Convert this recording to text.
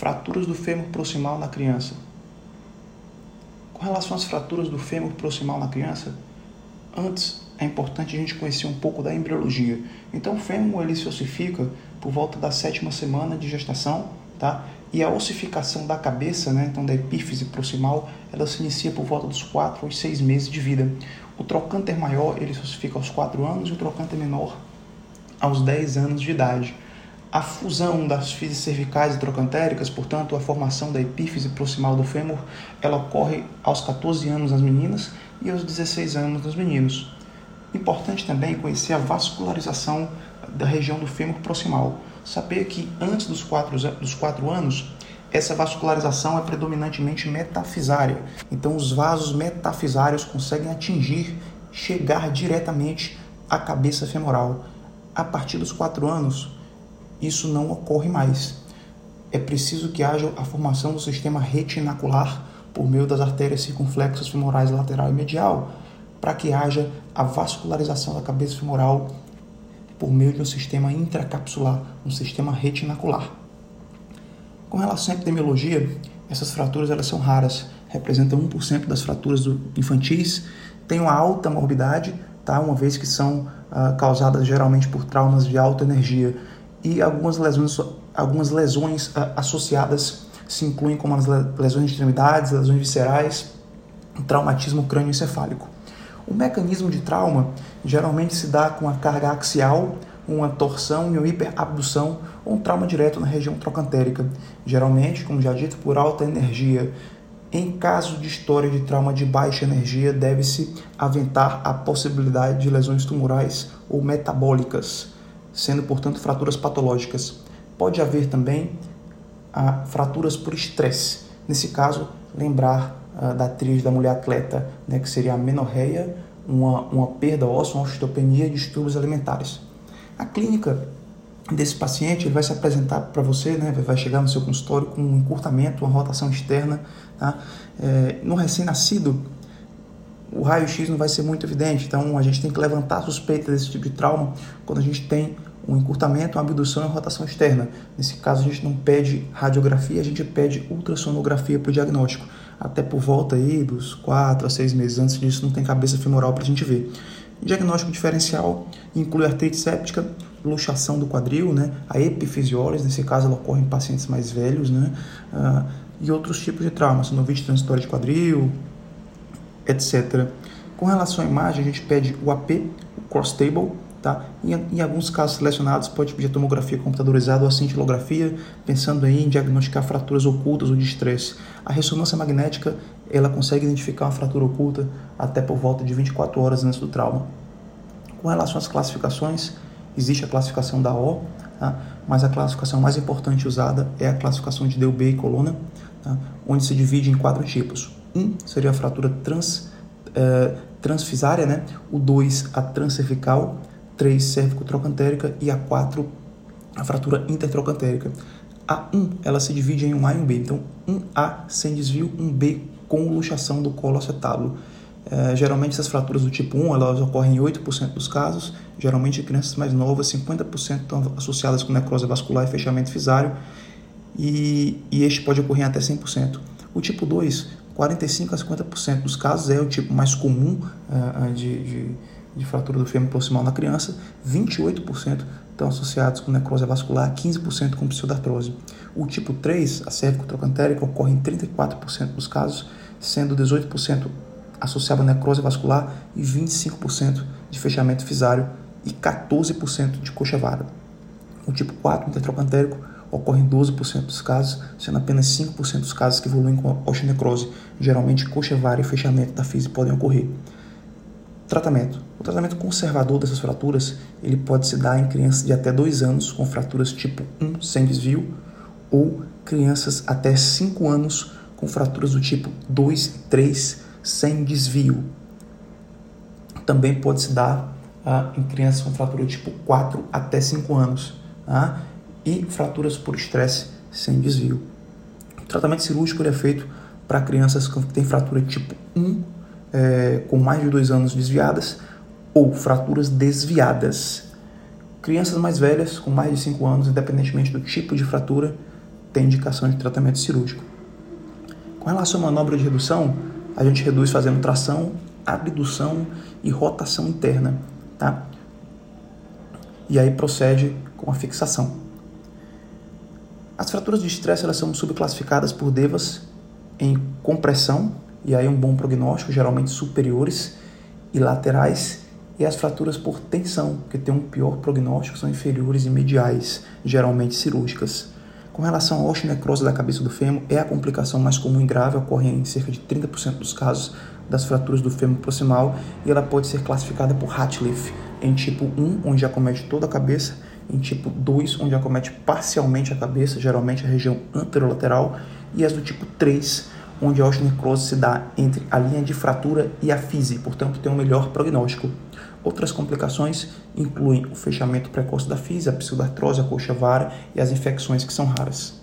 Fraturas do fêmur proximal na criança. Com relação às fraturas do fêmur proximal na criança, antes é importante a gente conhecer um pouco da embriologia. Então, o fêmur ele se ossifica por volta da sétima semana de gestação, tá? E a ossificação da cabeça, né, então da epífise proximal, ela se inicia por volta dos 4 aos 6 meses de vida. O trocânter maior, ele se ossifica aos 4 anos e o trocânter menor aos 10 anos de idade. A fusão das fises cervicais e trocantéricas, portanto, a formação da epífise proximal do fêmur, ela ocorre aos 14 anos nas meninas e aos 16 anos nos meninos. Importante também conhecer a vascularização da região do fêmur proximal. Saber que antes dos 4, dos quatro anos, essa vascularização é predominantemente metafisária. Então, os vasos metafisários conseguem atingir, chegar diretamente à cabeça femoral. A partir dos 4 anos, isso não ocorre mais. É preciso que haja a formação do sistema retinacular por meio das artérias circunflexas femorais lateral e medial, para que haja a vascularização da cabeça femoral por meio de um sistema intracapsular, um sistema retinacular. Com relação à epidemiologia, essas fraturas elas são raras, representam 1% das fraturas infantis, têm uma alta morbidade, tá? uma vez que são ah, causadas geralmente por traumas de alta energia e algumas lesões, algumas lesões ah, associadas se incluem como as lesões de extremidades, lesões viscerais, traumatismo crânioencefálico. O mecanismo de trauma geralmente se dá com a carga axial, uma torção e uma hiperabdução ou um trauma direto na região trocantérica, geralmente, como já dito, por alta energia. Em caso de história de trauma de baixa energia, deve-se aventar a possibilidade de lesões tumorais ou metabólicas, sendo, portanto, fraturas patológicas. Pode haver também a fraturas por estresse. Nesse caso, lembrar uh, da atriz da mulher atleta, né, que seria a menorreia, uma, uma perda óssea, uma osteopenia e distúrbios alimentares. A clínica desse paciente ele vai se apresentar para você, né, vai chegar no seu consultório com um encurtamento, uma rotação externa. Tá? É, no recém-nascido, o raio-x não vai ser muito evidente, então a gente tem que levantar a suspeita desse tipo de trauma quando a gente tem um encurtamento, uma abdução e uma rotação externa. Nesse caso, a gente não pede radiografia, a gente pede ultrassonografia para o diagnóstico. Até por volta aí dos 4 a 6 meses antes disso, não tem cabeça femoral para a gente ver. Diagnóstico diferencial inclui artrite séptica, luxação do quadril, né? a epifisiólise, nesse caso ela ocorre em pacientes mais velhos, né? Uh, e outros tipos de traumas, sinovite transitória de quadril, etc. Com relação à imagem, a gente pede o AP, o cross table, Tá? Em, em, alguns casos selecionados, pode pedir tomografia computadorizada ou a cintilografia, pensando em diagnosticar fraturas ocultas ou de estresse. A ressonância magnética ela consegue identificar uma fratura oculta até por volta de 24 horas antes do trauma. Com relação às classificações, existe a classificação da O, tá? mas a classificação mais importante usada é a classificação de Delbey e coluna, tá? onde se divide em quatro tipos. Um seria a fratura trans, eh, transfisária, né? o 2 a transcervical, 3 cérvico-trocantérica e a 4 a fratura intertrocantérica. A 1 ela se divide em um A e um B, então um A sem desvio, um B com luxação do colo acetábulo. É, geralmente essas fraturas do tipo 1 elas ocorrem em 8% dos casos, geralmente em crianças mais novas, 50% estão associadas com necrose vascular e fechamento fisário, e, e este pode ocorrer até 100%. O tipo 2, 45 a 50% dos casos é o tipo mais comum uh, de, de de fratura do fêmur proximal na criança, 28% estão associados com necrose vascular, 15% com pseudartrose. O tipo 3, a cérvico-trocantérica, ocorre em 34% dos casos, sendo 18% associado a necrose vascular e 25% de fechamento fisário e 14% de coxa vara. O tipo 4, intertrocantérico, ocorre em 12% dos casos, sendo apenas 5% dos casos que evoluem com osteonecrose. Geralmente, coxa e fechamento da física podem ocorrer. Tratamento. O tratamento conservador dessas fraturas ele pode se dar em crianças de até 2 anos com fraturas tipo 1 sem desvio ou crianças até 5 anos com fraturas do tipo 2 e 3 sem desvio. Também pode se dar ah, em crianças com fratura tipo 4 até 5 anos ah, e fraturas por estresse sem desvio. O tratamento cirúrgico é feito para crianças que têm fratura tipo 1 é, com mais de dois anos desviadas ou fraturas desviadas. Crianças mais velhas, com mais de 5 anos, independentemente do tipo de fratura, tem indicação de tratamento cirúrgico. Com relação à manobra de redução, a gente reduz fazendo tração, abdução e rotação interna, tá? E aí procede com a fixação. As fraturas de estresse elas são subclassificadas por Devas em compressão, e aí um bom prognóstico, geralmente superiores e laterais, e as fraturas por tensão, que tem um pior prognóstico, são inferiores e mediais, geralmente cirúrgicas. Com relação à osteonecrose da cabeça do fêmur, é a complicação mais comum e grave, ocorre em cerca de 30% dos casos das fraturas do fêmur proximal e ela pode ser classificada por Hatliff em tipo 1, onde acomete toda a cabeça, em tipo 2, onde acomete parcialmente a cabeça, geralmente a região anterolateral, e as do tipo 3, onde a osteonecrose se dá entre a linha de fratura e a fise, portanto tem um melhor prognóstico. Outras complicações incluem o fechamento precoce da física, a pseudartrose, a coxa vara e as infecções que são raras.